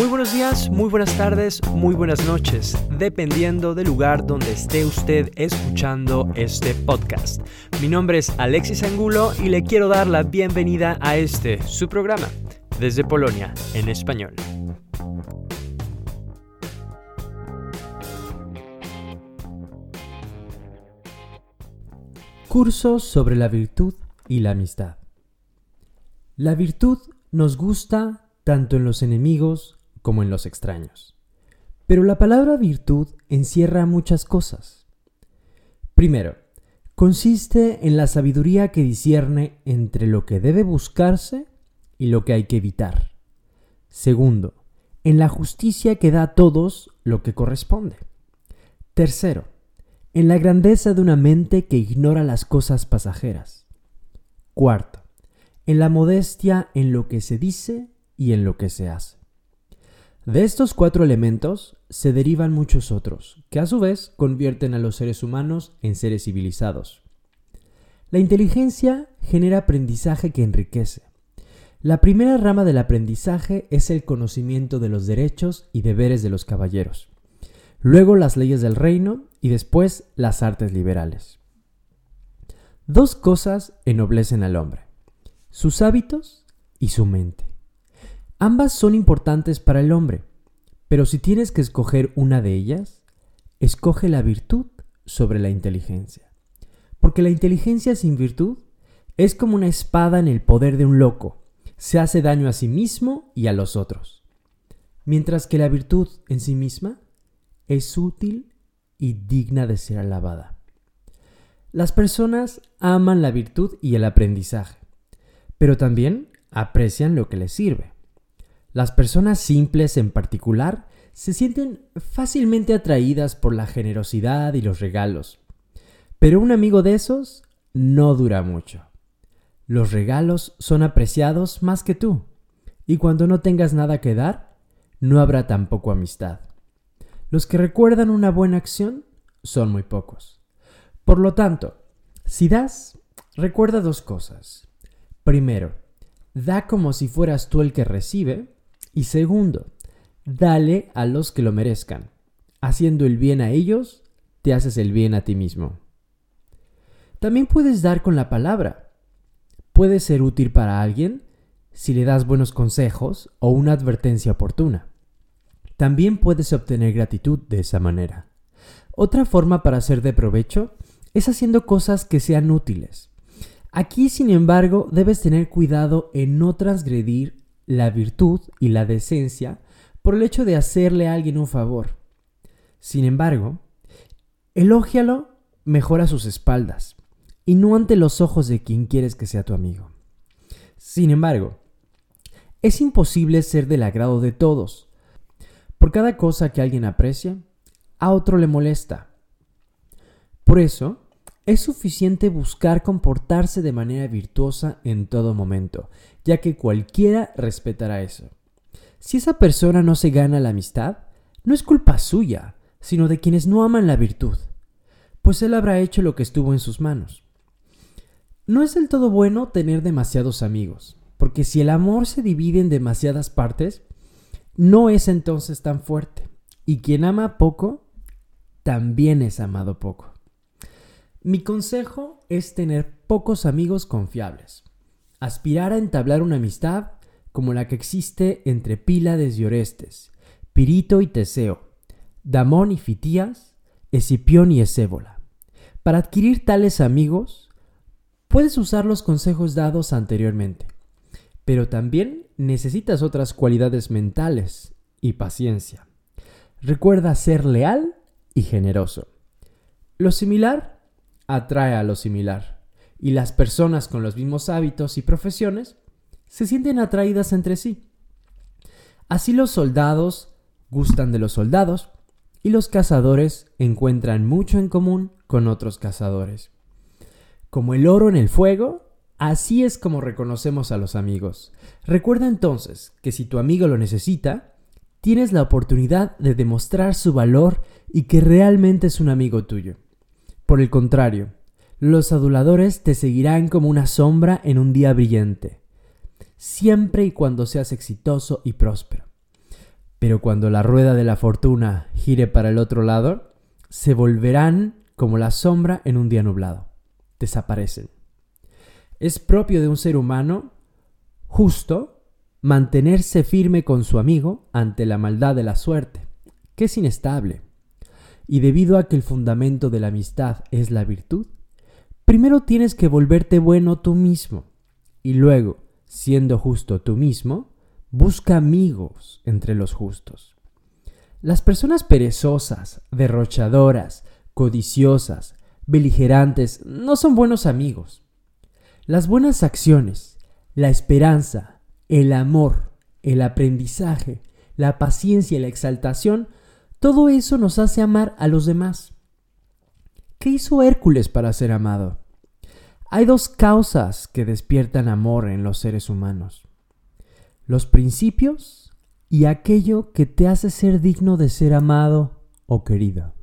Muy buenos días, muy buenas tardes, muy buenas noches, dependiendo del lugar donde esté usted escuchando este podcast. Mi nombre es Alexis Angulo y le quiero dar la bienvenida a este, su programa, desde Polonia, en español. Curso sobre la virtud y la amistad. La virtud nos gusta tanto en los enemigos como en los extraños. Pero la palabra virtud encierra muchas cosas. Primero, consiste en la sabiduría que discierne entre lo que debe buscarse y lo que hay que evitar. Segundo, en la justicia que da a todos lo que corresponde. Tercero, en la grandeza de una mente que ignora las cosas pasajeras. Cuarto, en la modestia en lo que se dice y en lo que se hace. De estos cuatro elementos se derivan muchos otros, que a su vez convierten a los seres humanos en seres civilizados. La inteligencia genera aprendizaje que enriquece. La primera rama del aprendizaje es el conocimiento de los derechos y deberes de los caballeros, luego las leyes del reino y después las artes liberales. Dos cosas ennoblecen al hombre, sus hábitos y su mente. Ambas son importantes para el hombre, pero si tienes que escoger una de ellas, escoge la virtud sobre la inteligencia. Porque la inteligencia sin virtud es como una espada en el poder de un loco, se hace daño a sí mismo y a los otros. Mientras que la virtud en sí misma es útil y digna de ser alabada. Las personas aman la virtud y el aprendizaje, pero también aprecian lo que les sirve. Las personas simples en particular se sienten fácilmente atraídas por la generosidad y los regalos. Pero un amigo de esos no dura mucho. Los regalos son apreciados más que tú, y cuando no tengas nada que dar, no habrá tampoco amistad. Los que recuerdan una buena acción son muy pocos. Por lo tanto, si das, recuerda dos cosas. Primero, da como si fueras tú el que recibe, y segundo, dale a los que lo merezcan. Haciendo el bien a ellos, te haces el bien a ti mismo. También puedes dar con la palabra. Puede ser útil para alguien si le das buenos consejos o una advertencia oportuna. También puedes obtener gratitud de esa manera. Otra forma para ser de provecho es haciendo cosas que sean útiles. Aquí, sin embargo, debes tener cuidado en no transgredir la virtud y la decencia por el hecho de hacerle a alguien un favor. Sin embargo, elógialo mejor a sus espaldas y no ante los ojos de quien quieres que sea tu amigo. Sin embargo, es imposible ser del agrado de todos. Por cada cosa que alguien aprecia, a otro le molesta. Por eso, es suficiente buscar comportarse de manera virtuosa en todo momento, ya que cualquiera respetará eso. Si esa persona no se gana la amistad, no es culpa suya, sino de quienes no aman la virtud, pues él habrá hecho lo que estuvo en sus manos. No es del todo bueno tener demasiados amigos, porque si el amor se divide en demasiadas partes, no es entonces tan fuerte, y quien ama poco, también es amado poco. Mi consejo es tener pocos amigos confiables. Aspirar a entablar una amistad como la que existe entre Pílades y Orestes, Pirito y Teseo, Damón y Fitías, Escipión y Esébola. Para adquirir tales amigos, puedes usar los consejos dados anteriormente, pero también necesitas otras cualidades mentales y paciencia. Recuerda ser leal y generoso. Lo similar atrae a lo similar, y las personas con los mismos hábitos y profesiones se sienten atraídas entre sí. Así los soldados gustan de los soldados y los cazadores encuentran mucho en común con otros cazadores. Como el oro en el fuego, así es como reconocemos a los amigos. Recuerda entonces que si tu amigo lo necesita, tienes la oportunidad de demostrar su valor y que realmente es un amigo tuyo. Por el contrario, los aduladores te seguirán como una sombra en un día brillante, siempre y cuando seas exitoso y próspero. Pero cuando la rueda de la fortuna gire para el otro lado, se volverán como la sombra en un día nublado. Desaparecen. Es propio de un ser humano justo mantenerse firme con su amigo ante la maldad de la suerte, que es inestable. Y debido a que el fundamento de la amistad es la virtud, primero tienes que volverte bueno tú mismo y luego, siendo justo tú mismo, busca amigos entre los justos. Las personas perezosas, derrochadoras, codiciosas, beligerantes, no son buenos amigos. Las buenas acciones, la esperanza, el amor, el aprendizaje, la paciencia y la exaltación, todo eso nos hace amar a los demás. ¿Qué hizo Hércules para ser amado? Hay dos causas que despiertan amor en los seres humanos. Los principios y aquello que te hace ser digno de ser amado o querido.